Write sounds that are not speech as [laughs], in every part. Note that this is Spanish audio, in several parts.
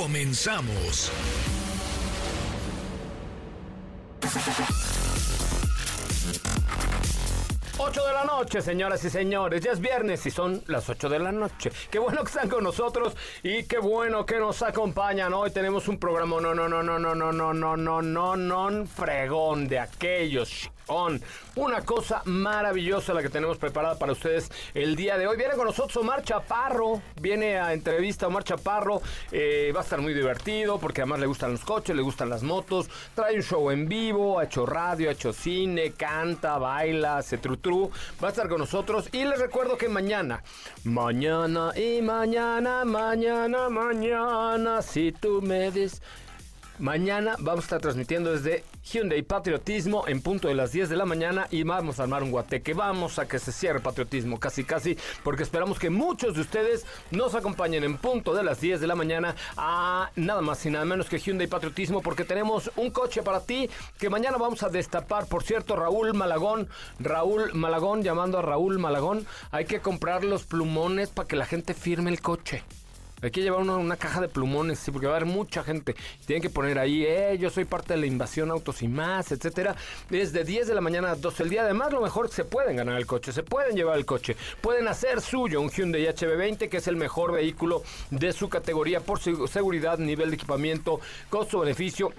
Comenzamos. 8 de la noche, señoras y señores. Ya es viernes y son las 8 de la noche. Qué bueno que están con nosotros y qué bueno que nos acompañan. Hoy tenemos un programa no, no, no, no, no, no, no, no, no, no, no, fregón de aquellos. Una cosa maravillosa la que tenemos preparada para ustedes el día de hoy. Viene con nosotros Omar Chaparro. Viene a entrevista Omar Chaparro. Eh, va a estar muy divertido porque además le gustan los coches, le gustan las motos. Trae un show en vivo, ha hecho radio, ha hecho cine, canta, baila, se trutru. Va a estar con nosotros. Y les recuerdo que mañana, mañana y mañana, mañana, mañana, si tú me dices... Mañana vamos a estar transmitiendo desde Hyundai Patriotismo en punto de las 10 de la mañana y vamos a armar un guateque. Vamos a que se cierre Patriotismo casi casi porque esperamos que muchos de ustedes nos acompañen en punto de las 10 de la mañana a nada más y nada menos que Hyundai Patriotismo porque tenemos un coche para ti que mañana vamos a destapar. Por cierto, Raúl Malagón, Raúl Malagón llamando a Raúl Malagón, hay que comprar los plumones para que la gente firme el coche. Hay que llevar una, caja de plumones, sí, porque va a haber mucha gente. Tienen que poner ahí, eh, yo soy parte de la invasión autos y más, etcétera. Desde 10 de la mañana a 12 del día. Además, lo mejor se pueden ganar el coche, se pueden llevar el coche. Pueden hacer suyo un Hyundai HB20, que es el mejor vehículo de su categoría por seguridad, nivel de equipamiento, costo-beneficio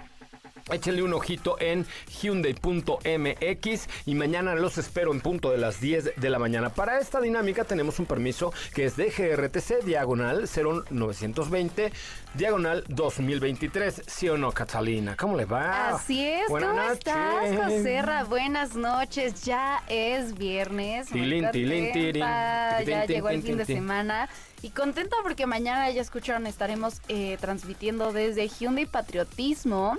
Échenle un ojito en Hyundai.mx y mañana los espero en punto de las 10 de la mañana. Para esta dinámica tenemos un permiso que es de GRTC diagonal 0920 diagonal 2023. ¿Sí o no, Catalina? ¿Cómo le va? Así es. Buenas ¿Cómo noches. estás, Joserra? Buenas noches. Ya es viernes. Tilín, tilín, tirín. Ya llegó el fin de semana. Y contenta porque mañana, ya escucharon, estaremos eh, transmitiendo desde Hyundai Patriotismo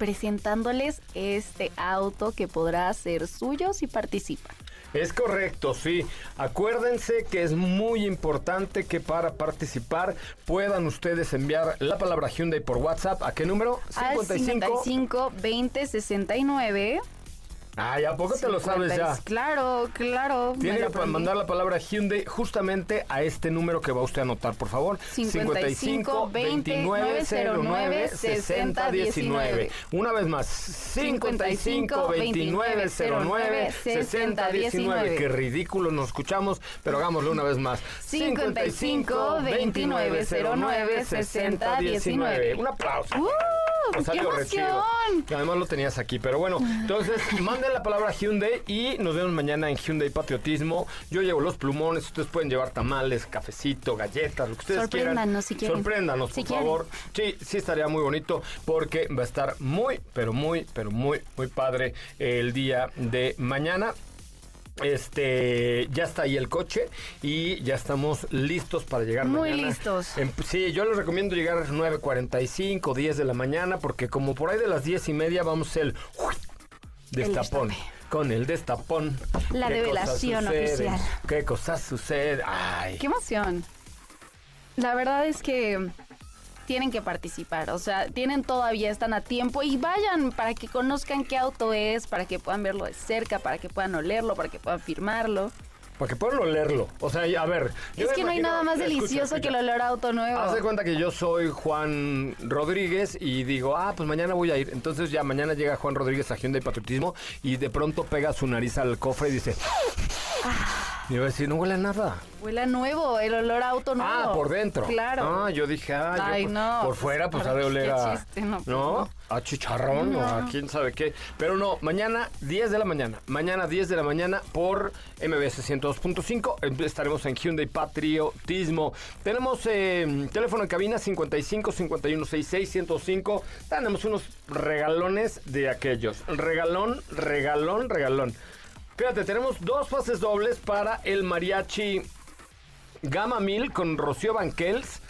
presentándoles este auto que podrá ser suyo si participan. Es correcto, sí. Acuérdense que es muy importante que para participar puedan ustedes enviar la palabra Hyundai por WhatsApp. ¿A qué número? Al 55 20 69. Ay, ¿a poco te lo sabes ya? Claro, claro. Tiene que mandar la palabra Hyundai justamente a este número que va usted a anotar, por favor. 55 29 09 60 19. Una vez más, 55 29 09 60 19. Qué ridículo nos escuchamos, pero hagámoslo una vez más. 55 29 09 60 19. Un aplauso. ¡Uh! ¡Qué emoción! Que además lo tenías aquí, pero bueno, entonces [laughs] la palabra Hyundai y nos vemos mañana en Hyundai Patriotismo. Yo llevo los plumones, ustedes pueden llevar tamales, cafecito, galletas, lo que ustedes quieran. Sorpréndanos si quieren. Sorpréndanos, Si por quieren. favor. Sí, sí estaría muy bonito porque va a estar muy, pero muy, pero muy, muy padre el día de mañana. Este, ya está ahí el coche y ya estamos listos para llegar Muy mañana. listos. Sí, yo les recomiendo llegar a las 9.45, 10 de la mañana, porque como por ahí de las 10 y media vamos el destapón. Con el destapón. La ¿Qué revelación oficial. ¿Qué cosas suceden? Ay. ¡Qué emoción! La verdad es que tienen que participar, o sea, tienen todavía, están a tiempo y vayan para que conozcan qué auto es, para que puedan verlo de cerca, para que puedan olerlo, para que puedan firmarlo. Para que puedan olerlo. O sea, a ver. yo es que no hay nada más delicioso escucha. que el olor a auto nuevo. Haz de cuenta que yo soy Juan Rodríguez y digo, ah, pues mañana voy a ir. Entonces ya mañana llega Juan Rodríguez a Hyundai Patriotismo y de pronto pega su nariz al cofre y dice... Y va a decir, no huele a nada. Huele a nuevo, el olor a auto nuevo. Ah, por dentro. Claro. Ah, yo dije, ah, yo Ay, por, no, por pues, fuera, pues ha de oler a. chiste, no, pues, ¿No? A chicharrón o a quién sabe qué. Pero no, mañana 10 de la mañana. Mañana 10 de la mañana por MBS 102.5. em- Estaremos en Hyundai Patriotismo. Tenemos eh, teléfono en cabina 55 51 66 105. Tenemos unos regalones de aquellos. Regalón, regalón, regalón. Fíjate, tenemos dos pases dobles para el mariachi Gama 1000 con Rocío Banquels.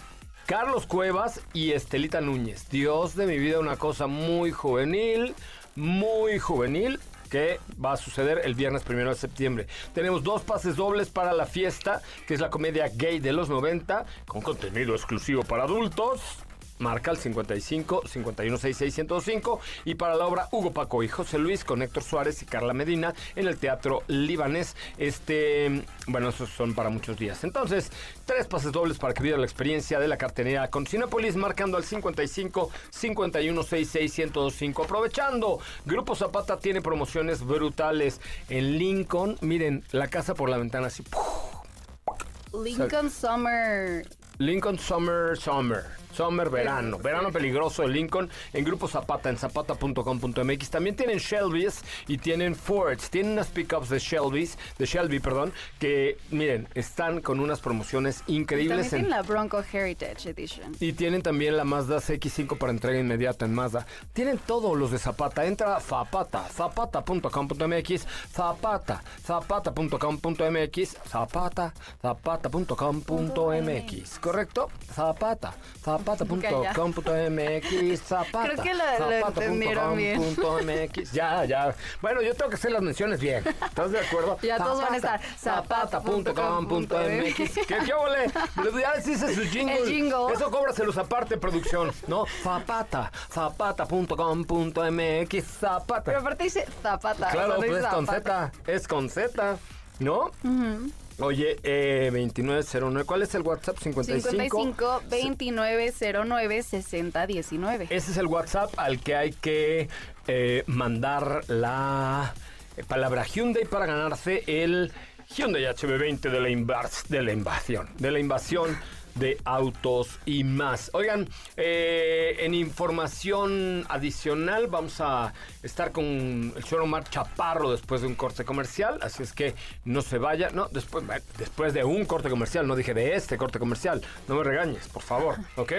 Carlos Cuevas y Estelita Núñez. Dios de mi vida, una cosa muy juvenil, muy juvenil que va a suceder el viernes primero de septiembre. Tenemos dos pases dobles para la fiesta, que es la comedia gay de los 90, con contenido exclusivo para adultos marca el 55 5166 105 y para la obra Hugo Paco y José Luis con Héctor Suárez y Carla Medina en el Teatro Libanés. Este, bueno, esos son para muchos días. Entonces, tres pases dobles para que viva la experiencia de la cartería con Cinepolis marcando al 55 5166 105. Aprovechando, Grupo Zapata tiene promociones brutales en Lincoln. Miren, la casa por la ventana así. Lincoln Summer. Lincoln Summer Summer. Summer, verano. Verano peligroso de Lincoln en Grupo Zapata, en zapata.com.mx. También tienen Shelby's y tienen Fords. Tienen unas pickups de Shelby's, de Shelby, perdón, que miren, están con unas promociones increíbles. Y tienen la Bronco Heritage Edition. Y tienen también la Mazda CX5 para entrega inmediata en Mazda. Tienen todos los de Zapata. Entra a Zapata, zapata.com.mx, Zapata, zapata.com.mx, Zapata, zapata.com.mx. ¿Correcto? Zapata, Zapata zapata.com.mx, zapata. Creo que lo, lo entendieron bien. .mx. [laughs] Ya, ya. Bueno, yo tengo que hacer las menciones bien. ¿Estás de acuerdo? [laughs] Ya zapata, todos van a estar. Zapata.com.mx. ¿Qué, qué ole? Ya les hice su jingle. El jingle. Eso cóbraselos aparte, producción. ¿No? Zapata. Zapata.com.mx. Zapata. Pero aparte dice zapata. Claro, o sea, no pues es con zapata. Z. Es con Z. ¿No? Oye, eh, 2909, ¿cuál es el WhatsApp? 55. 55 2909 6019. Ese es el WhatsApp al que hay que eh, mandar la palabra Hyundai para ganarse el Hyundai HB20 de la, invas- de la invasión. De la invasión de autos y más. Oigan, eh, en información adicional vamos a estar con el señor Omar Chaparro después de un corte comercial, así es que no se vaya, no, después, después de un corte comercial, no dije de este corte comercial, no me regañes, por favor, ¿ok?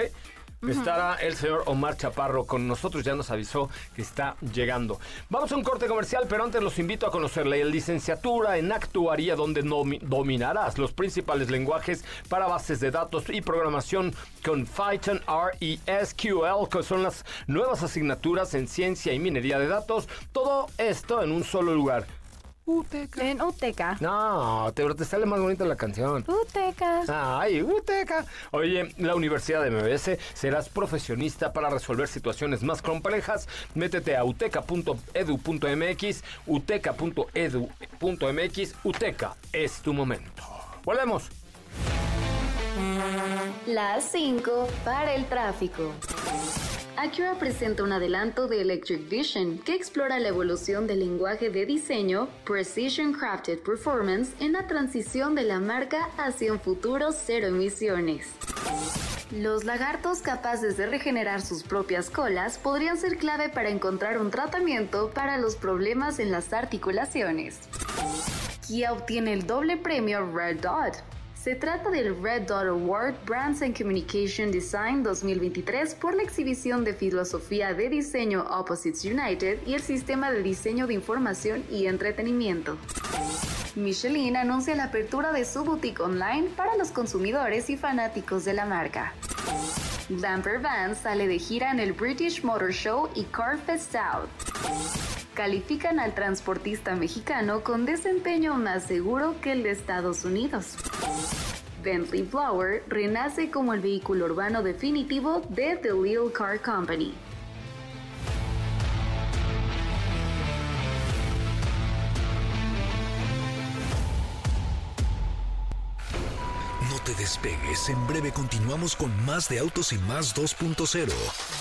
Estará el señor Omar Chaparro con nosotros, ya nos avisó que está llegando. Vamos a un corte comercial, pero antes los invito a conocer la licenciatura en actuaría donde dominarás los principales lenguajes para bases de datos y programación con Python, R y SQL, que son las nuevas asignaturas en ciencia y minería de datos. Todo esto en un solo lugar. UTECA. En UTECA. No, te, te sale más bonita la canción. UTECA. Ay, UTECA. Oye, la Universidad de MBS serás profesionista para resolver situaciones más complejas. Métete a uteca.edu.mx, uteca.edu.mx. UTECA es tu momento. Volvemos. Las 5 para el tráfico. Acura presenta un adelanto de Electric Vision que explora la evolución del lenguaje de diseño Precision Crafted Performance en la transición de la marca hacia un futuro cero emisiones. Los lagartos capaces de regenerar sus propias colas podrían ser clave para encontrar un tratamiento para los problemas en las articulaciones. Kia obtiene el doble premio Red Dot. Se trata del Red Dot Award Brands and Communication Design 2023 por la exhibición de filosofía de diseño Opposites United y el sistema de diseño de información y entretenimiento. Michelin anuncia la apertura de su boutique online para los consumidores y fanáticos de la marca. Damper Van sale de gira en el British Motor Show y Carfest South. Califican al transportista mexicano con desempeño más seguro que el de Estados Unidos. Bentley Blower renace como el vehículo urbano definitivo de The Little Car Company. No te despegues, en breve continuamos con más de Autos y Más 2.0.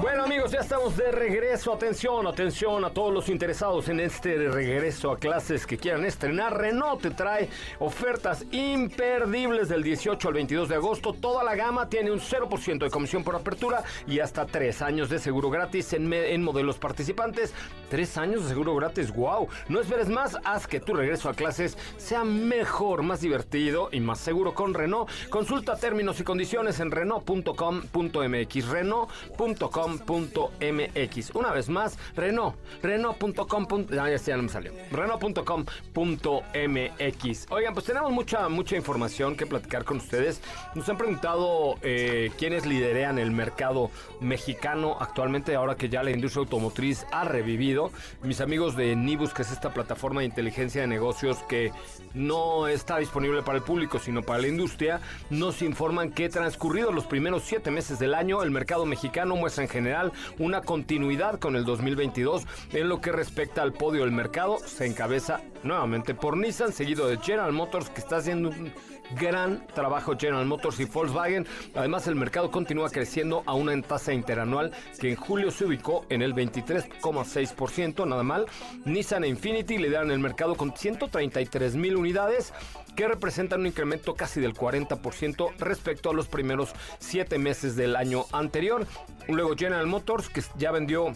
Bueno amigos, ya estamos de regreso. Atención, atención a todos los interesados en este regreso a clases que quieran estrenar. Renault te trae ofertas imperdibles del 18 al 22 de agosto. Toda la gama tiene un 0% de comisión por apertura y hasta 3 años de seguro gratis en, modelos participantes. Tres años de seguro gratis, wow. No esperes más, haz que tu regreso a clases sea mejor, más divertido y más seguro con Renault. Consulta términos y condiciones en Renault.com.mx. Renault.com.mx. Una vez más, Renault. Renault.com. Ah, ya, ya me salió. Renault.com.mx. Oigan, pues tenemos mucha, mucha información que platicar con ustedes. Nos han preguntado eh, quiénes liderean el mercado mexicano actualmente, ahora que ya la industria automotriz ha revivido. Mis amigos de Nibus, que es esta plataforma de inteligencia de negocios que no está disponible para el público, sino para la industria, nos informan que transcurridos los primeros siete meses del año, el mercado mexicano muestra en general una continuidad con el 2022 en lo que respecta al podio del mercado. Se encabeza nuevamente por Nissan, seguido de General Motors, que está haciendo un gran trabajo General Motors y Volkswagen. Además, el mercado continúa creciendo a una tasa interanual que en julio se ubicó en el 23,6%, nada mal. Nissan Infinity lideran el mercado con 133 mil unidades que representan un incremento casi del 40% respecto a los primeros siete meses del año anterior. Luego General Motors, que ya vendió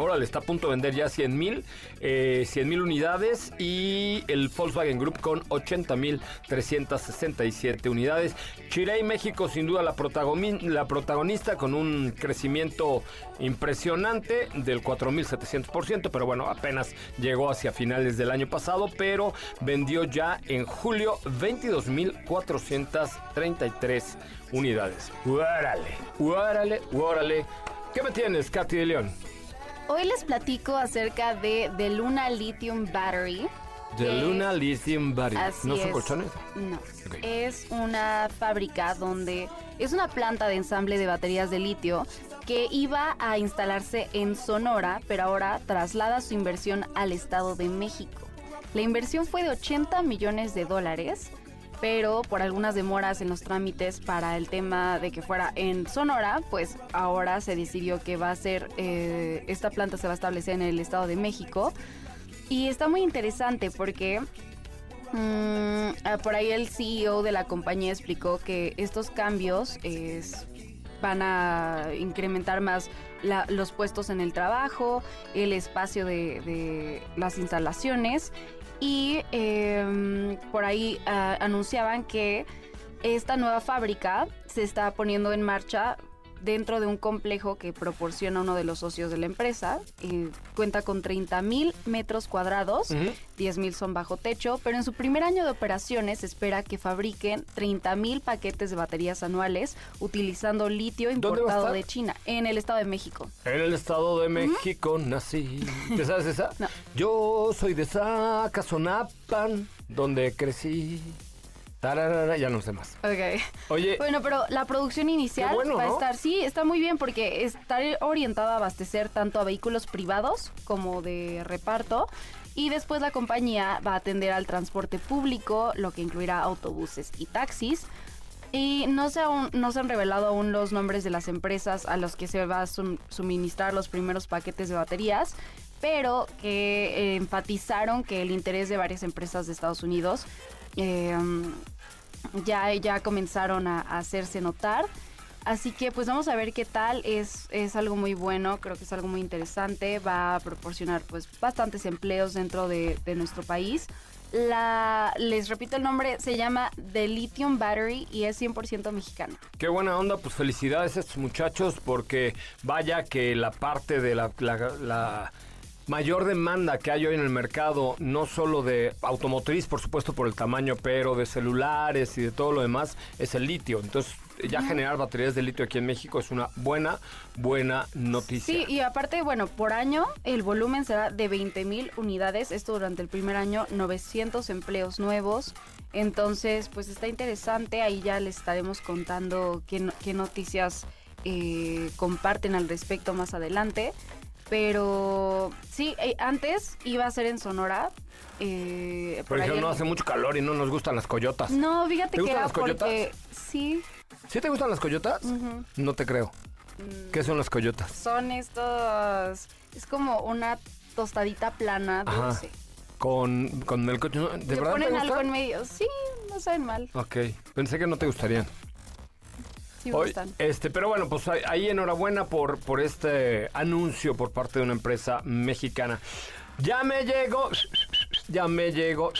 Órale, está a punto de vender ya 100 mil eh, mil unidades y el Volkswagen Group con 80 mil 367 unidades. Chile México sin duda la, la protagonista con un crecimiento impresionante del 4.700%, pero bueno, apenas llegó hacia finales del año pasado, pero vendió ya en julio 22.433 unidades. ¡Órale! ¡Órale! ¡Órale! ¿Qué me tienes, Katy de León? Hoy les platico acerca de The Luna Lithium Battery. The Luna Lithium Battery. ¿No son colchones? No. Es una fábrica donde es una planta de ensamble de baterías de litio que iba a instalarse en Sonora, pero ahora traslada su inversión al Estado de México. La inversión fue de 80 millones de dólares pero por algunas demoras en los trámites para el tema de que fuera en Sonora, pues ahora se decidió que va a ser, eh, esta planta se va a establecer en el Estado de México. Y está muy interesante porque mm, ah, por ahí el CEO de la compañía explicó que estos cambios van a incrementar más los puestos en el trabajo, el espacio de, de las instalaciones y em, por ahí ah, anunciaban que esta nueva fábrica se está poniendo en marcha dentro de un complejo que proporciona uno de los socios de la empresa. cuenta con 30 mil metros cuadrados, 10 mil son bajo techo, pero en su primer año de operaciones espera que fabriquen 30 mil paquetes de baterías anuales utilizando litio importado de China, en el Estado de México. En el Estado de México nací. ¿Te sabes esa? [laughs] No. Yo soy de Zacazonapan, donde crecí ya no sé más. Ok. Oye. Bueno, pero la producción inicial va a estar, sí, está muy bien porque está orientada a abastecer tanto a vehículos privados como de reparto. Y después la compañía va a atender al transporte público, lo que incluirá autobuses y taxis. Y no se, no se han revelado aún los nombres de las empresas a los que se va a suministrar los primeros paquetes de baterías, pero que enfatizaron que el interés de varias empresas de Estados Unidos Em, ya, ya comenzaron a, hacerse notar. Así que pues vamos a ver qué tal, es, es algo muy bueno, creo que es algo muy interesante, va a proporcionar pues bastantes empleos dentro de, nuestro país. La, les repito el nombre, se llama The Lithium Battery y es 100% mexicano. Qué buena onda, pues felicidades a estos muchachos porque vaya que la parte de la mayor demanda que hay hoy en el mercado, no solo de automotriz, por supuesto por el tamaño, pero de celulares y de todo lo demás, es el litio. Entonces, ya generar baterías de litio aquí en México es una buena, buena noticia. Sí, y aparte, bueno, por año el volumen será de 20 mil unidades. Esto durante el primer año, 900 empleos nuevos. Entonces, pues está interesante. Ahí ya les estaremos contando qué, qué noticias eh, comparten al respecto más adelante. Pero sí, eh, antes iba a ser en Sonora. Eh, por ejemplo, no hace mucho calor y no nos gustan las coyotas. No, fíjate ¿Te que gustan las coyotas? sí. ¿Sí te gustan las coyotas? No te creo. Mm. ¿Qué son las coyotas? Son estos... Es como una tostadita plana dulce. Con, con el coche. ¿De Le ponen algo en medio. Sí, no saben mal. Ok. Pensé que no te gustarían. Sí me Hoy, gustan. este, pero bueno, pues ahí- enhorabuena por, por este anuncio por parte de una empresa mexicana. Ya me llegó, ya me llegó,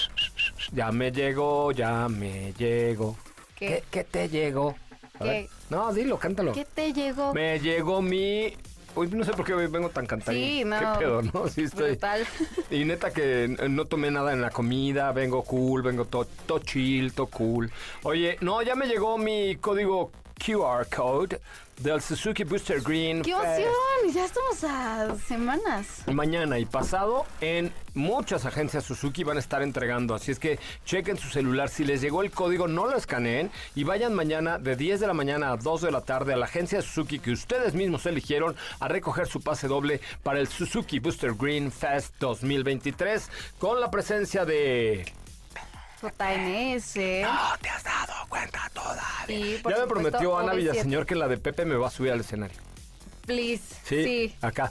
ya me llegó, ya me llegó. ¿Qué? ¿Qué, qué te llegó? A ¿Qué? ver. No, dilo, cántalo. ¿Qué te llegó? Me llegó mi... Uy, no sé por qué hoy vengo tan cantarín. Sí, no. ¿Qué pedo, no? Sí estoy... Brutal. [laughs] Y neta que no tomé nada en la comida, vengo cool, vengo todo to chill, todo cool. Oye, no, ya me llegó mi código QR code del Suzuki Booster Green. ¡Qué Fest. emoción! Ya estamos a semanas. Mañana y pasado en muchas agencias Suzuki van a estar entregando, así es que chequen su celular, si les llegó el código no lo escaneen y vayan mañana de 10 de la mañana a 2 de la tarde a la agencia Suzuki que ustedes mismos eligieron a recoger su pase doble para el Suzuki Booster Green Fest 2023 con la presencia de... JNS. No te has dado cuenta todavía. Sí, ya me supuesto, prometió Ana OV7. Villaseñor que la de Pepe me va a subir al escenario. Please. Sí, Sí. acá.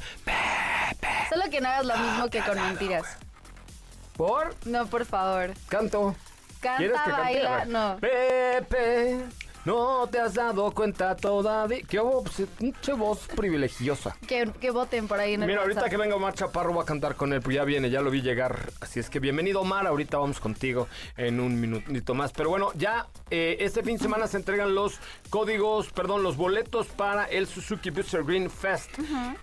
Solo que no hagas lo mismo que con mentiras. ¿Por? No, por favor. Canto. Canta, ¿Quieres que baila, no. Pepe, no te has dado cuenta todavía. Qué voz, pinche voz privilegiosa. Que, que voten por ahí en el Mira, ahorita que venga Omar Chaparro va a cantar con él, pues ya viene, ya lo vi llegar. Así es que bienvenido Omar, ahorita vamos contigo en un minutito más. Pero bueno, ya eh, este fin de semana se entregan los códigos, perdón, los boletos para el Suzuki Booster Green Fest.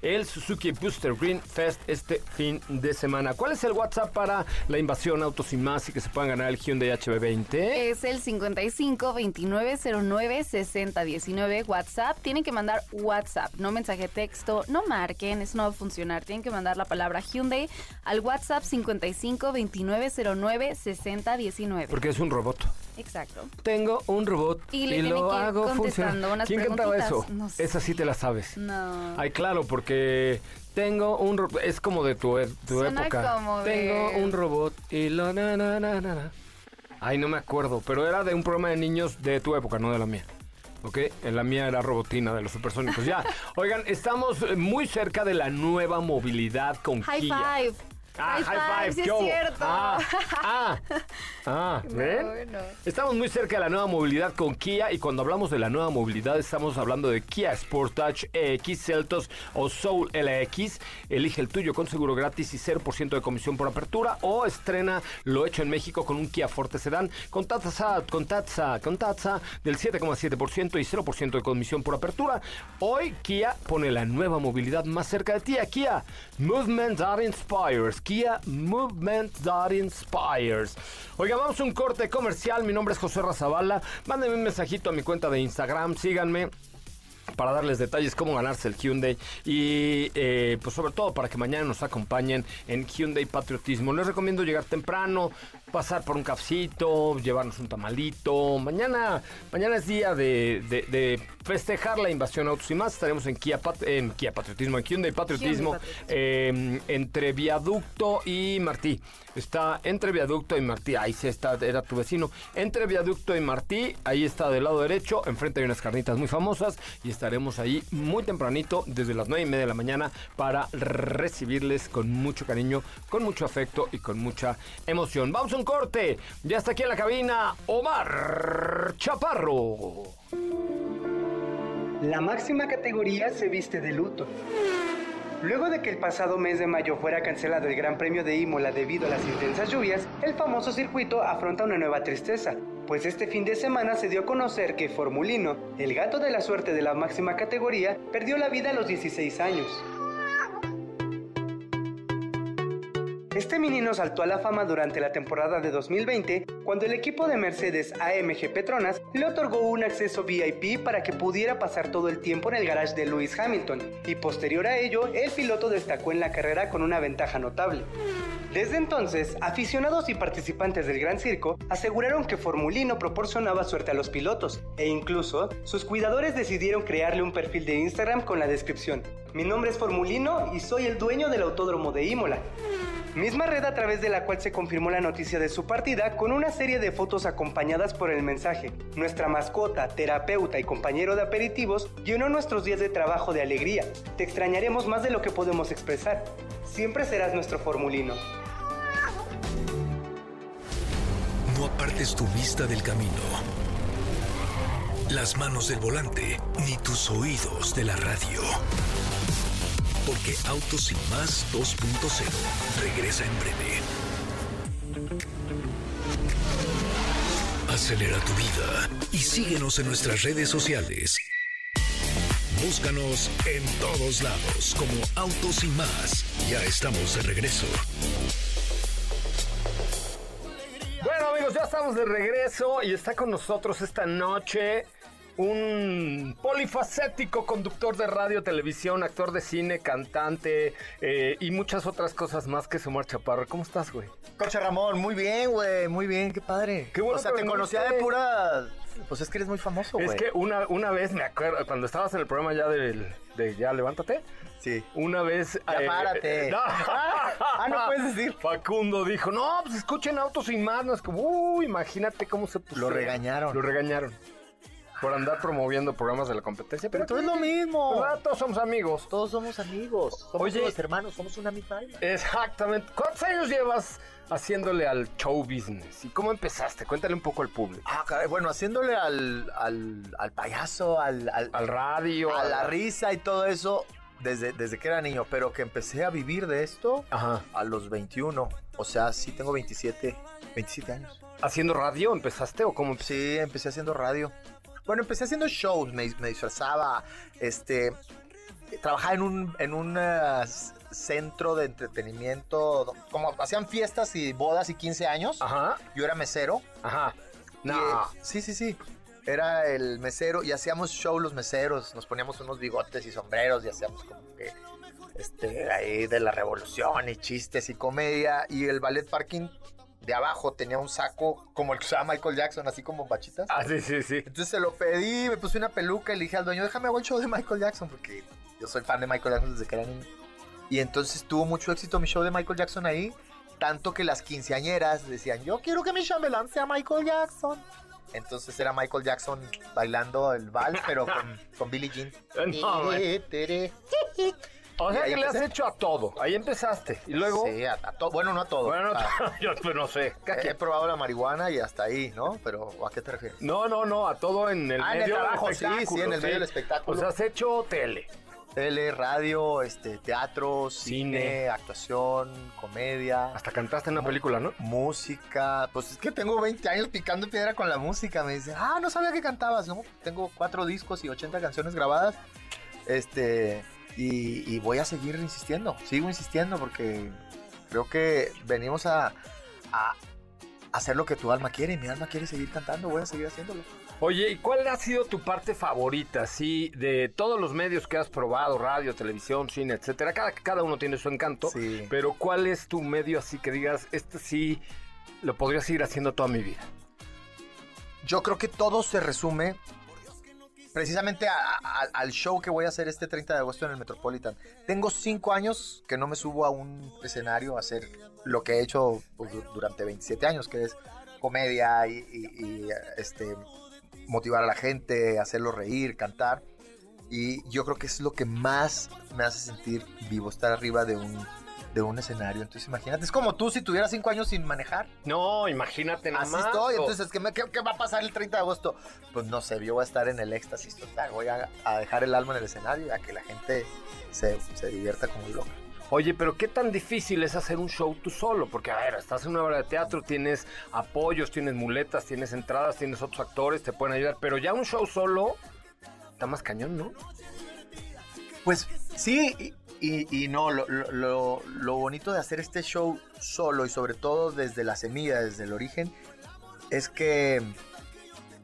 El Suzuki Booster Green Fest este fin de semana. ¿Cuál es el WhatsApp para la invasión Autos y más y que se puedan ganar el Hyundai HB20? Es el 55 29 09 60 19 WhatsApp. Tienen que mandar WhatsApp, no mensaje de texto, no marquen, eso no va a funcionar. Tienen que mandar la palabra Hyundai al WhatsApp 55 29 09 60 19. Porque es un robot. Exacto. Tengo un robot Y y, lo que hago funcionar. ¿Quién cantaba eso? No sé. Esa sí te la sabes. No. Ay, claro, porque tengo un robot. Es como de tu, e- tu Suena época. como de- Tengo un robot y lo na na na na na. Ay, no me acuerdo, pero era de un programa de niños de tu época, no de la mía. ¿Ok? En la mía era robotina de los supersónicos. Ya. [laughs] Oigan, estamos muy cerca de la nueva movilidad con High Kia. five. Ah, high five, sí ¿qué es cierto. Ah, ah, ah, [laughs] ¿ven? bueno. Estamos muy cerca de la nueva movilidad con Kia y cuando hablamos de la nueva movilidad estamos hablando de Kia Sportage EX, Celtos o Soul LX. Elige el tuyo con seguro gratis y 0% de comisión por apertura o estrena lo hecho en México con un Kia Forte Sedan con tasa, con tasa, con tasa del 7,7% y 0% de comisión por apertura. Hoy Kia pone la nueva movilidad más cerca de ti. Kia Movement That Inspires. Kia Movement That Inspires. Oiga, vamos a un corte comercial. Mi nombre es José Razabala. Mándenme un mensajito a mi cuenta de Instagram. Síganme para darles detalles cómo ganarse el Hyundai y eh, pues sobre todo para que mañana nos acompañen en Hyundai Patriotismo. Les recomiendo llegar temprano, pasar por un cafecito, llevarnos un tamalito. Mañana, mañana es día de, de- de festejar la invasión a autos y más. Estaremos en Kia, Pat- en Kia Patriotismo, en Hyundai Patriotismo, Hyundai Patriotismo. eh, entre Viaducto y Martí. Está entre Viaducto y Martí. Ahí sí está, era tu vecino. Entre Viaducto y Martí, ahí está del lado derecho. Enfrente hay unas carnitas muy famosas y estaremos ahí muy tempranito, desde las nueve y media de la mañana, para recibirles con mucho cariño, con mucho afecto y con mucha emoción. Vamos a un corte. Ya está aquí en la cabina Omar Chaparro. La máxima categoría se viste de luto. Luego de que el pasado mes de mayo fuera cancelado el Gran Premio de Imola debido a las intensas lluvias, el famoso circuito afronta una nueva tristeza, pues este fin de semana se dio a conocer que Formulino, el gato de la suerte de la máxima categoría, perdió la vida a los 16 años. Este menino saltó a la fama durante la temporada de 2020 cuando el equipo de Mercedes AMG Petronas le otorgó un acceso VIP para que pudiera pasar todo el tiempo en el garage de Lewis Hamilton y posterior a ello el piloto destacó en la carrera con una ventaja notable. Desde entonces, aficionados y participantes del Gran Circo aseguraron que Formulino proporcionaba suerte a los pilotos e incluso sus cuidadores decidieron crearle un perfil de Instagram con la descripción Mi nombre es Formulino y soy el dueño del autódromo de Imola. Misma red a través de la cual se confirmó la noticia de su partida con una serie de fotos acompañadas por el mensaje. Nuestra mascota, terapeuta y compañero de aperitivos llenó nuestros días de trabajo de alegría. Te extrañaremos más de lo que podemos expresar. Siempre serás nuestro formulino. No apartes tu vista del camino. las manos del volante, ni tus oídos de la radio. Porque Autos y más 2.0 regresa en breve. Acelera tu vida y síguenos en nuestras redes sociales. Búscanos en todos lados como Autos y más. Ya estamos de regreso. Bueno amigos, ya estamos de regreso y está con nosotros esta noche un polifacético conductor de radio, televisión, actor de cine, cantante eh, y muchas otras cosas más que Omar Chaparro. ¿Cómo estás, güey? Coche Ramón, muy bien, güey, muy bien, qué padre. Qué bueno o sea, te conocía de pura... Pues es que eres muy famoso, güey. Es que una, una vez me acuerdo, cuando estabas en el programa ya del, de Ya Levántate, Sí. una vez... Ya eh, párate. eh, no. [laughs] Ah, no puedes decir. Facundo dijo, no, pues escuchen Autos sin más. No es como, uy, imagínate cómo se puso. Lo regañaron. Lo regañaron. Por andar promoviendo programas de la competencia. Pero Pero todo es lo mismo. ¿verdad? Todos somos amigos. Todos somos amigos. Somos Oye. hermanos, somos una misma alma. Exactamente. ¿Cuántos años llevas haciéndole al show business? ¿Y cómo empezaste? Cuéntale un poco al público. Ah, caray, bueno, haciéndole al, al, al payaso, al, al- Al radio. a la risa y todo eso desde, desde que era niño, pero que empecé a vivir de esto Ajá. a los 21. O sea, sí tengo 27, 27 años. ¿Haciendo radio empezaste o cómo empezaste? Sí, empecé haciendo radio. Bueno, empecé haciendo shows, me, me disfrazaba, este, trabajaba en un, en un s- centro de entretenimiento, como hacían fiestas y bodas y 15 años, Ajá. yo era mesero. Ajá. y, No. eh, sí, sí, sí. Era el mesero y hacíamos show los meseros, nos poníamos unos bigotes y sombreros y hacíamos como que, este, ahí de la revolución y chistes y comedia. Y el ballet parking de abajo tenía un saco como el que usaba Michael Jackson, así como bachitas. Ah, sí, sí, sí. Entonces se lo pedí, me puse una peluca y le dije al dueño, déjame hago el show de Michael Jackson, porque yo soy fan de Michael Jackson desde que era niño. Y entonces tuvo mucho éxito mi show de Michael Jackson ahí, tanto que las quinceañeras decían, yo quiero que mi chambelán sea Michael Jackson. Entonces era Michael Jackson bailando el vals, pero con, con Billie Jean. [laughs] No. O sea que le has hecho a todo. Ahí empezaste. Y luego. Sí, a, a to- bueno, no a todo. Bueno, Ah, [laughs] yo pues no sé. he probado la marihuana y hasta ahí, ¿no? Pero ¿a qué te refieres? No, no, no, a todo en el Ah, en el medio del trabajo, sí, sí, en el medio del espectáculo. O sea, has hecho tele. Tele, radio, este, teatro, Cine. cine, actuación, comedia, Hasta cantaste en una película, ¿no? música. Pues es que tengo 20 años picando piedra con la música. Me dicen, ah, no sabía que cantabas, ¿no? Tengo cuatro discos y 80 canciones grabadas. Este, y, y voy a seguir insistiendo, sigo insistiendo porque creo que venimos a, a hacer lo que tu alma quiere y mi alma quiere seguir cantando, voy a seguir haciéndolo. Oye, ¿y cuál ha sido tu parte favorita, sí, de todos los medios que has probado, radio, televisión, cine, etcétera? Cada, cada uno tiene su encanto, Sí. pero ¿cuál es tu medio así que digas, este sí lo podría seguir haciendo toda mi vida? Yo creo que todo se resume precisamente al show que voy a hacer este 30 de agosto en el Metropolitan. Tengo cinco años que no me subo a un escenario a hacer lo que he hecho pues, du- durante 27 años, que es comedia y, este, motivar a la gente, hacerlo reír, cantar. Y yo creo que es lo que más me hace sentir vivo, estar arriba de un, de un escenario. Entonces imagínate, es como tú si tuvieras cinco años sin manejar. No, imagínate nada Así más. estoy, o- entonces, ¿qué, me- qué- qué va a pasar el 30 de agosto? Pues no sé, yo voy a estar en el éxtasis total, voy a, a dejar el alma en el escenario y a que la gente se, se divierta como loca. Oye, pero qué tan difícil es hacer un show tú solo, porque a ver, estás en una obra de teatro, tienes apoyos, tienes muletas, tienes entradas, tienes otros actores, te pueden ayudar, pero ya un show solo está más cañón, ¿no? Pues sí y, no, lo, lo- lo- lo bonito de hacer este show solo y sobre todo desde la semilla, desde el origen, es que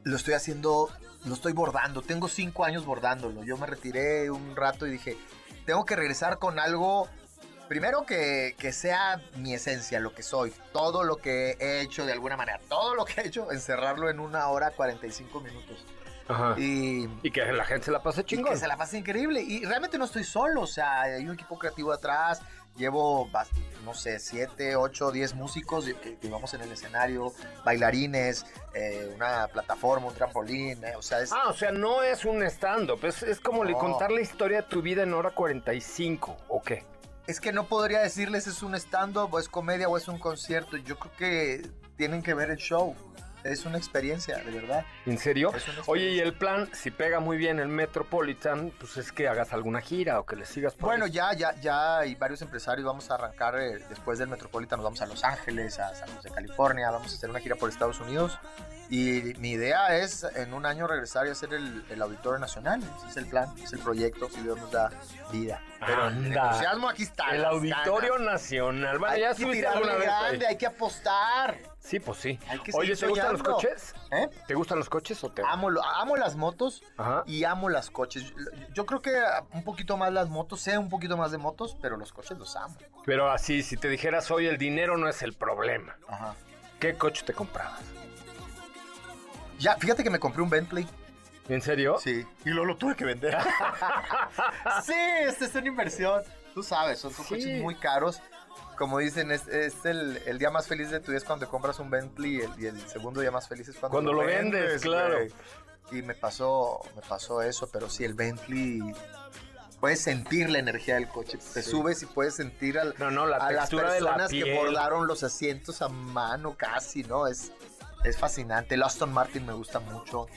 lo estoy haciendo, lo estoy bordando. Tengo cinco años bordándolo. Yo me retiré un rato y dije, tengo que regresar con algo, primero que, que sea mi esencia, lo que soy. Todo lo que he hecho de alguna manera, todo lo que he hecho, [laughs] encerrarlo en una hora 45 minutos. Ajá. Y, Y que la gente se la pase y chingón. que se la pase increíble. Y realmente no estoy solo, o sea, hay un equipo creativo atrás. Llevo, no sé, 7, 8, 10 músicos que, que vamos en el escenario, bailarines, eh, una plataforma, un trampolín, eh, o sea, es... Ah, o sea, no es un stand-up, es, es como le contar la historia de tu vida en hora 45, ¿o qué? Es que no podría decirles es un stand-up o es comedia o es un concierto. Yo creo que tienen que ver el show. Es una experiencia, de verdad. ¿En serio? Oye, y el plan, si pega muy bien el Metropolitan, pues es que hagas alguna gira o que le sigas por Bueno, ahí. ya, ya, ya hay varios empresarios. Vamos a arrancar eh, después del Metropolitan. Nos vamos a Los Ángeles, a San José, California. Vamos a hacer una gira por Estados Unidos. Y mi idea es en un año regresar y hacer el, el Auditorio Nacional. Ese es el plan, es el proyecto, si Dios nos da vida. Pero el Anda. entusiasmo aquí está. El Auditorio ganas. Nacional. Bueno, Hay ya que vez. ahí. grande, hay que apostar. Sí, pues sí. Hay que Oye, ¿te gustan los coches? ¿Eh? ¿Te gustan los coches o te.? Amo, amo las motos Ajá. y amo las coches. Yo creo que un poquito más las motos, sé un poquito más de motos, pero los coches los amo. Pero así, si te dijeras hoy el dinero no es el problema, Ajá. ¿qué coche te comprabas? Ya, fíjate que me compré un Bentley. ¿En serio? Sí. Y luego lo tuve que vender. [laughs] sí, esta es una inversión. Tú sabes, son, son Sí. coches muy caros. Como dicen, es, es el, el día más feliz de tu vida es cuando compras un Bentley y el, y el segundo día más feliz es cuando, Cuando lo vendes, claro. Y me pasó, me pasó eso, pero sí, el Bentley... Puedes sentir la energía del coche. Te Sí. subes y puedes sentir al, No, no, la a las la personas que bordaron los asientos a mano casi, ¿no? Es, es fascinante. El Aston Martin me gusta mucho.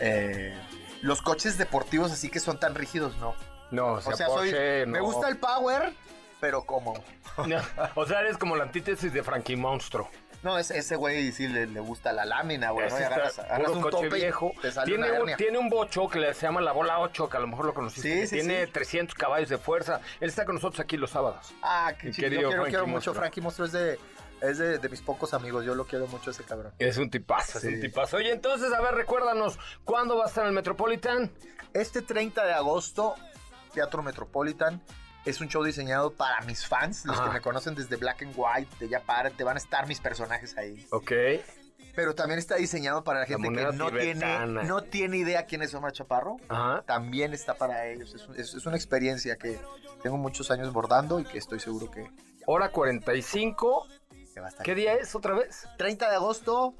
Eh, los coches deportivos así que son tan rígidos, no. No, o sea, O sea, soy, Porsche, me no. gusta el power, pero como... No, O sea, eres como la antítesis de Frankie Monstruo. No, ese, ese güey sí le, le gusta la lámina, güey. ¿no? Agarras, agarras un coche viejo. te sale Tiene una un, tiene un bocho que se llama la bola 8, que a lo mejor lo conociste. Sí, sí, tiene sí. 300 caballos de fuerza. Él está con nosotros aquí los sábados. Ah, qué chido. Yo quiero, Frankie quiero mucho. Frankie Monstruo es de, es de, de mis pocos amigos. Yo lo quiero mucho ese cabrón. Es un tipazo, es un tipazo. Oye, entonces, a ver, recuérdanos, ¿cuándo va a estar en el Metropolitan? Este 30 de agosto, Teatro Metropolitan. Es un show diseñado para mis fans, los Ajá. que me conocen desde Black and White, de Ya Párate, van a estar mis personajes ahí. Ok. Pero también está diseñado para la gente que no tiene, no tiene idea quién es Omar Chaparro. Ajá. También está para ellos. Es, un- es- es una experiencia que tengo muchos años bordando y que estoy seguro que, Hora 45. Que va a estar. ¿Qué día es otra vez? 30 de agosto,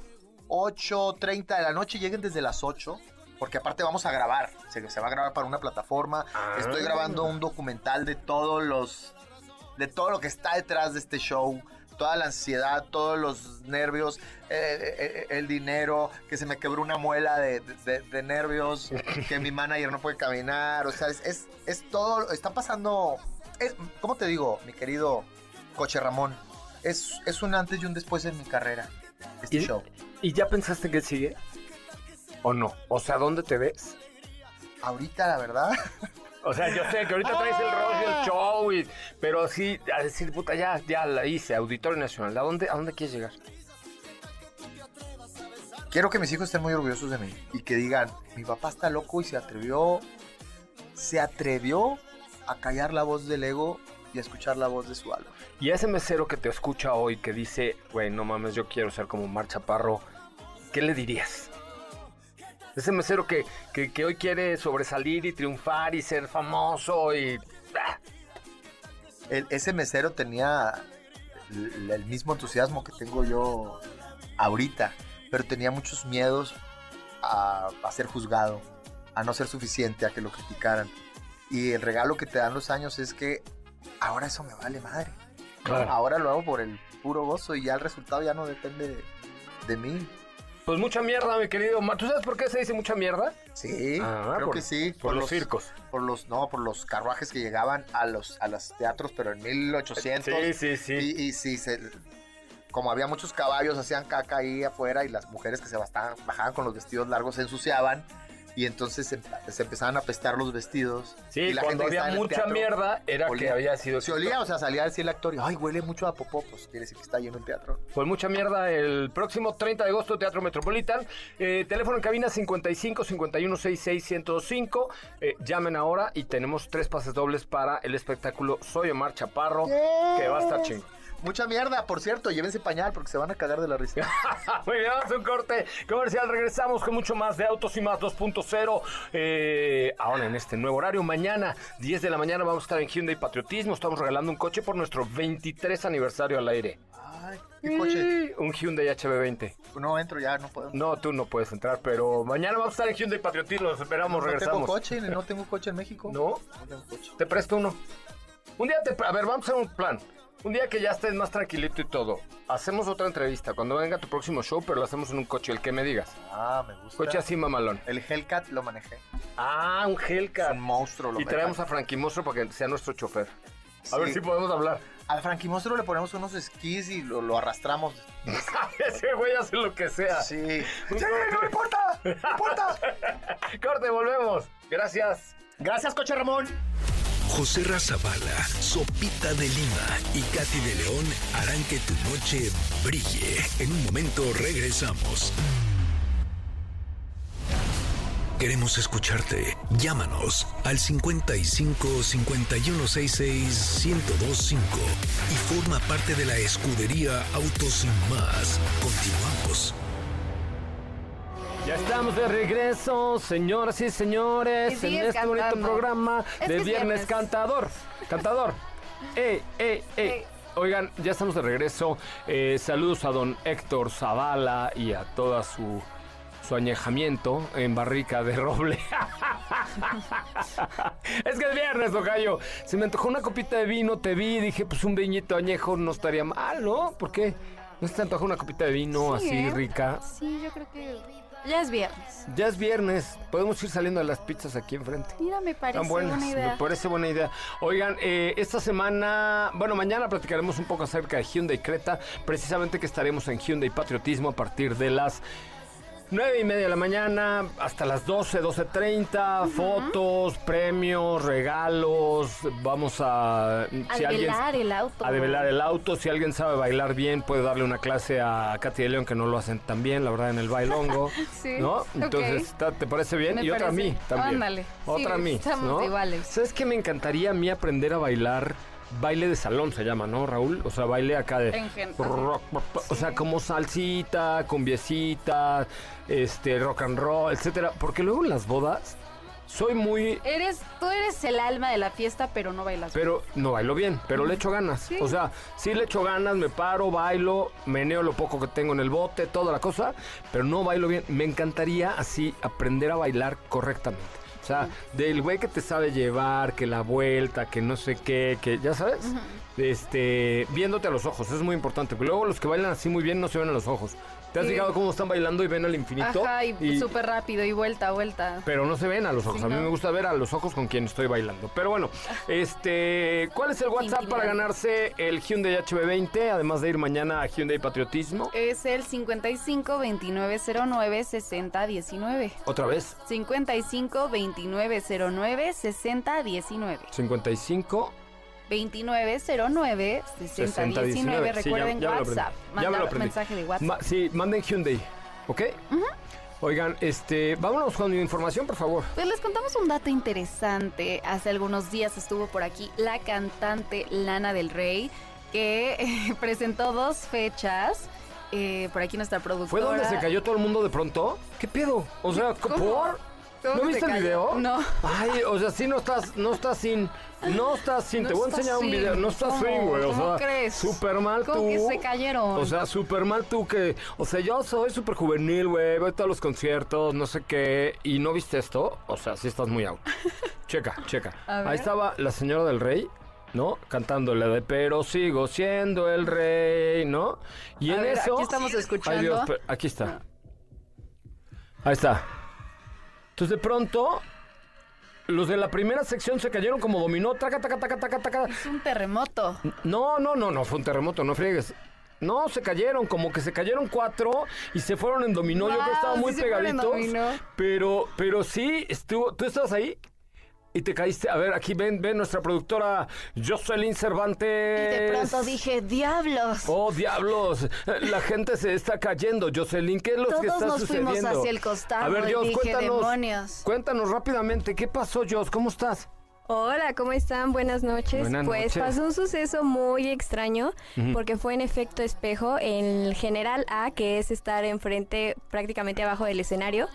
8.30 de la noche. Lleguen desde las 8. Porque aparte vamos a grabar. Se, se va a grabar para una plataforma. Ah. Estoy grabando un documental de todos los. de todo lo que está detrás de este show. Toda la ansiedad, todos los nervios, eh, eh, el dinero, que se me quebró una muela de, de- de nervios, [laughs] que mi manager no puede caminar. O sea, es, es, es todo. Está pasando. Es, ¿Cómo te digo, mi querido Coche Ramón? Es, es un antes y un después en mi carrera. Este ¿Y, show. ¿Y ya pensaste que sigue? ¿O no? O sea, ¿dónde te ves? Ahorita, la verdad. [laughs] O sea, yo sé que ahorita traes el rollo del show, y, pero sí, a decir, puta, ya, ya la hice, Auditorio Nacional. ¿A dónde, ¿A dónde quieres llegar? Quiero que mis hijos estén muy orgullosos de mí y que digan, mi papá está loco y se atrevió, se atrevió a callar la voz del ego y escuchar la voz de su alma. Y ese mesero que te escucha hoy que dice, güey, no mames, yo quiero ser como Mar Chaparro, ¿qué le dirías? Ese mesero que, que, que hoy quiere sobresalir y triunfar y ser famoso y... ah, El- ese mesero tenía el, el mismo entusiasmo que tengo yo ahorita, pero tenía muchos miedos a, a ser juzgado, a no ser suficiente, a que lo criticaran. Y el regalo que te dan los años es que ahora eso me vale madre. Claro. Ahora lo hago por el puro gozo y ya el resultado ya no depende de, de mí. Pues mucha mierda, mi querido. ¿Tú sabes por qué se dice mucha mierda? Sí, Ah, creo por- que sí. Por, los, circos. Por los, no, por los carruajes que llegaban a los, a los teatros, pero en 1800. Sí, sí, sí. Y, y sí, se- como había muchos caballos, hacían caca ahí afuera y las mujeres que se bastaban- bajaban con los vestidos largos se ensuciaban. Y entonces se, se empezaban a apestar los vestidos. Sí, y la cuando gente había mucha teatro mierda era que había sido... Se olía, o sea, salía así el actor y, ay, huele mucho a popó, pues quiere decir que está lleno el teatro. Pues mucha mierda el próximo 30 de agosto, Teatro Metropolitan. Eh, teléfono en cabina 55 51 66 105. Eh, llamen ahora y tenemos tres pases dobles para el espectáculo Soy Omar Chaparro, que va a estar chingo. Mucha mierda, por cierto, llévense pañal porque se van a cagar de la risa. [laughs] Muy bien, vamos a un corte comercial. Regresamos con mucho más de Autos y Más 2.0. Eh, ahora en este nuevo horario. Mañana, 10 de la mañana, vamos a estar en Hyundai Patriotismo. Estamos regalando un coche por nuestro 23 aniversario al aire. Ay, ¿qué coche? Un Hyundai HB20. No entro ya, no puedo. No, tú no puedes entrar, pero mañana vamos a estar en Hyundai Patriotismo. Los esperamos, no regresamos. tengo coche, no tengo coche en México. [laughs] ¿No? No tengo coche. Te presto uno. Un día te... A ver, vamos a hacer un plan. Un día que ya estés más tranquilito y todo, hacemos otra entrevista cuando venga tu próximo show, pero lo hacemos en un coche, el que me digas. Ah, me gusta. Coche así mamalón. El Hellcat lo manejé. Ah, un Es Hellcat. un monstruo. Lo Y traemos a Frankie Monstruo para que sea nuestro chofer. A ver si podemos hablar. Al Frankie Monstruo le ponemos unos esquís y lo, lo arrastramos. [laughs] Ese güey hace lo que sea. Sí. [laughs] ¡Sí, no me importa! ¡No me importa! Corte, volvemos. Gracias. Gracias, Coche Ramón. José Razabala, Sopita de Lima y Katy de León harán que tu noche brille. En un momento regresamos. Queremos escucharte. Llámanos al 55 5166 1025 y forma parte de la escudería Autos Sin Más. Continuamos. Ya estamos de regreso, señoras y señores, Y en sigues este bonito cantando. programa Es de es Viernes viernes. Cantador. Cantador. [laughs] ¡Eh, eh, eh! Eh. Oigan, ya estamos de regreso. Eh, saludos a don Héctor Zavala y a toda su, su añejamiento en barrica de roble. [laughs] es que es viernes, tocayo. Se me antojó una copita de vino, te vi, dije, pues un viñito añejo no estaría mal, ¿no? ¿Por qué? ¿No se te antoja una copita de vino Sí, así ¿eh? rica? Sí, yo creo que ya es viernes. Ya es viernes, podemos ir saliendo de las pizzas aquí enfrente. Mira, me parece Están buenas, buena me idea. parece buena idea. Oigan, eh, esta semana, bueno, mañana platicaremos un poco acerca de Hyundai Creta, precisamente que estaremos en Hyundai Patriotismo a partir de las 9 y media de la mañana hasta las 12, 12.30, fotos, premios, regalos, vamos a... A si alguien- develar el auto. a develar el auto. Si alguien sabe bailar bien, puede darle una clase a Katy de León, que no lo hacen tan bien, la verdad, en el bailongo. [laughs] Sí, ¿No? Entonces, ¿está- ¿te parece bien? Me y otra a mí también. Ándale. Otra Sí, a mí. estamos ¿no? iguales. ¿Sabes qué me encantaría a mí aprender a bailar? Baile de salón se llama, ¿no, Raúl? O sea, baile acá de... Rock, O sea, como salsita, cumbiecita, este, rock and roll, etcétera. Porque luego en las bodas soy muy... Eres, tú eres el alma de la fiesta, pero no bailas. Pero no bailo bien, pero le echo ganas. Sí. O sea, sí le echo ganas, me paro, bailo, meneo lo poco que tengo en el bote, toda la cosa, pero no bailo bien. Me encantaría así aprender a bailar correctamente. O sea, del güey que te sabe llevar, que la vuelta, que no sé qué, que ya sabes, este, viéndote a los ojos, eso es muy importante. Porque luego los que bailan así muy bien no se ven a los ojos. ¿Te has fijado cómo están bailando y ven al infinito? Ajá, y, Y- súper rápido, y vuelta, vuelta. pero no se ven a los ojos. Sí, a mí ¿no? me gusta ver a los ojos con quien estoy bailando. Pero bueno, [laughs] este, ¿cuál es el WhatsApp para ganarse el Hyundai HB20? Además de ir mañana a Hyundai Patriotismo. Es el 55 2909 6019. Otra vez, 55 2909 6019. 55 2909 6019. 6019. Sí, ya- Recuerden ya. WhatsApp. Mandar mensaje de WhatsApp. Ma- sí, manden Hyundai, ¿ok? Oigan, este, vámonos con información, por favor. Pues les contamos un dato interesante. Hace algunos días estuvo por aquí la cantante Lana del Rey, que eh, [laughs] presentó dos fechas. Eh, por aquí nuestra productora. ¿Fue donde se cayó todo el mundo de pronto? ¿Qué pedo? O sea, ¿Cómo? ¿por? ¿Cómo ¿No viste el video? No. Ay, o sea, sí no estás, no estás sin, no estás sin, No te voy a enseñar un video, no estás ¿Cómo? sin, güey, o ¿Cómo sea, crees? súper mal ¿Cómo tú. que se cayeron? O sea, súper mal tú que, o sea, yo soy súper juvenil, güey, voy a todos los conciertos, no sé qué, y no viste esto, o sea, sí estás muy out. [laughs] checa, checa. Ahí estaba la señora del rey. ¿No? Cantándole de pero sigo siendo el rey, ¿no? Y A en ver, eso. aquí estamos escuchando. Ay, Dios, pero- aquí está. Ahí está. Entonces de pronto, los de la primera sección se cayeron como dominó, taca, taca, taca, taca, taca. Es un terremoto. No, no, no, no, fue un terremoto, no friegues. No, se cayeron, como que se cayeron cuatro y se fueron en dominó. Yo creo que estaban muy sí se fueron en pegaditos. Pero, pero sí, estuvo, tú estabas ahí y te caíste. A ver, aquí ven, ven nuestra productora Jocelyn Y Cervantes. de pronto dije, diablos. Oh, diablos, la gente se está cayendo. Jocelyn, ¿qué es lo que Todos está nos sucediendo? fuimos hacia el costado A ver, y Jos, dije, cuéntanos, demonios. cuéntanos rápidamente, ¿qué pasó, Jos? ¿Cómo estás? Hola, ¿cómo están? Buenas noches. Buenas pues noches. pasó un suceso muy extraño porque fue en efecto espejo en el General A, que es estar enfrente prácticamente abajo del escenario.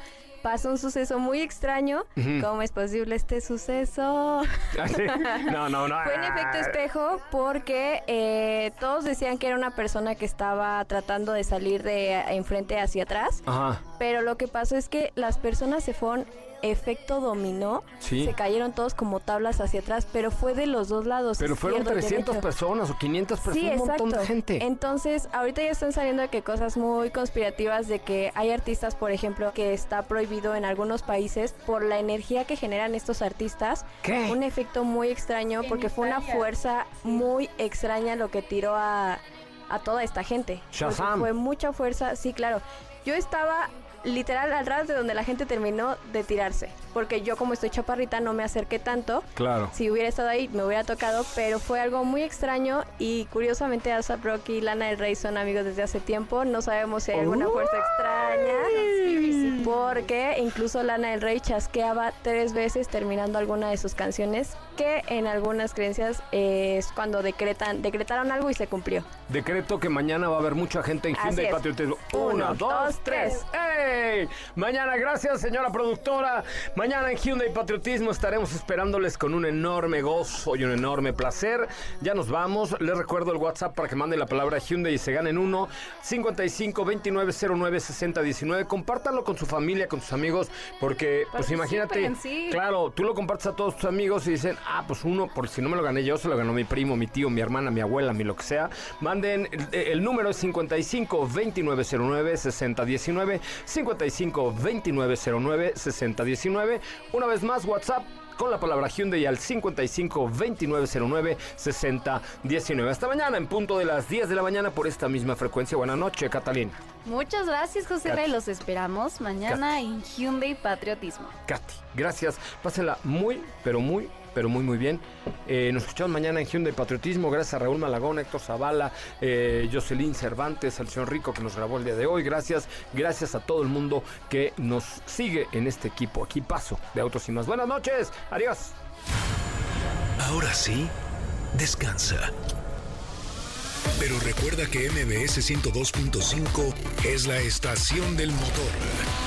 Pasó un suceso muy extraño. ¿Cómo es posible este suceso? [laughs] No, no, no. Fue en efecto espejo porque eh, todos decían que era una persona que estaba tratando de salir de enfrente hacia atrás. Ajá. Pero lo que pasó es que las personas se fueron efecto dominó. Sí. Se cayeron todos como tablas hacia atrás, pero fue de los dos lados. Pero fueron izquierdo, 300 derecho. personas o 500 personas, Sí, un montón de gente. Entonces, ahorita ya están saliendo de que cosas muy conspirativas de que hay artistas, por ejemplo, que está prohibido en algunos países por la energía que generan estos artistas. ¿Qué? Un efecto muy extraño porque fue una fuerza muy extraña lo que tiró a, a toda esta gente. Shazam. Fue mucha fuerza, sí, claro. Yo estaba literal al ras de donde la gente terminó de tirarse, porque yo como estoy chaparrita no me acerqué tanto. Claro. Si hubiera estado ahí me hubiera tocado, pero fue algo muy extraño y curiosamente ASAP Rocky y Lana del Rey son amigos desde hace tiempo. No sabemos si hay alguna fuerza extraña, porque incluso Lana del Rey chasqueaba tres veces terminando alguna de sus canciones, que en algunas creencias es cuando decretan, decretaron algo y se cumplió. Decreto que mañana va a haber mucha gente en Hyundai es. Patriotismo. Uno, Uno, dos, dos, tres. ¡Ey! Mañana, gracias, señora productora. Mañana en Hyundai Patriotismo estaremos esperándoles con un enorme gozo y un enorme placer. Ya nos vamos. Les recuerdo el WhatsApp para que manden la palabra Hyundai y se ganen uno. 55 29 09 60 19. Compártanlo con su familia, con sus amigos, porque, pues imagínate. Sí. Claro, tú lo compartes a todos tus amigos y dicen, ah, pues uno, por si no me lo gané yo, se lo ganó mi primo, mi tío, mi hermana, mi abuela, mi lo que sea. Manden, el, el número es 55 2909 6019, 55 2909 6019. Una vez más, WhatsApp. Con la palabra Hyundai al 55 2909 6019. Hasta mañana en punto de las 10 de la mañana por esta misma frecuencia. Buenas noches, Catalina. Muchas gracias, José Rey. Los esperamos mañana en Hyundai Patriotismo. Katy. Gracias. Pásenla muy, pero muy, pero muy, muy bien. Eh, nos escuchamos mañana en Hyundai Patriotismo. Gracias a Raúl Malagón, Héctor Zavala, eh, Jocelyn Cervantes, al señor Rico que nos grabó el día de hoy. Gracias. Gracias a todo el mundo que nos sigue en este equipo. Aquí paso de Autos y más. Buenas noches. Adiós. Ahora sí, descansa. Pero recuerda que MBS 102.5 es la estación del motor.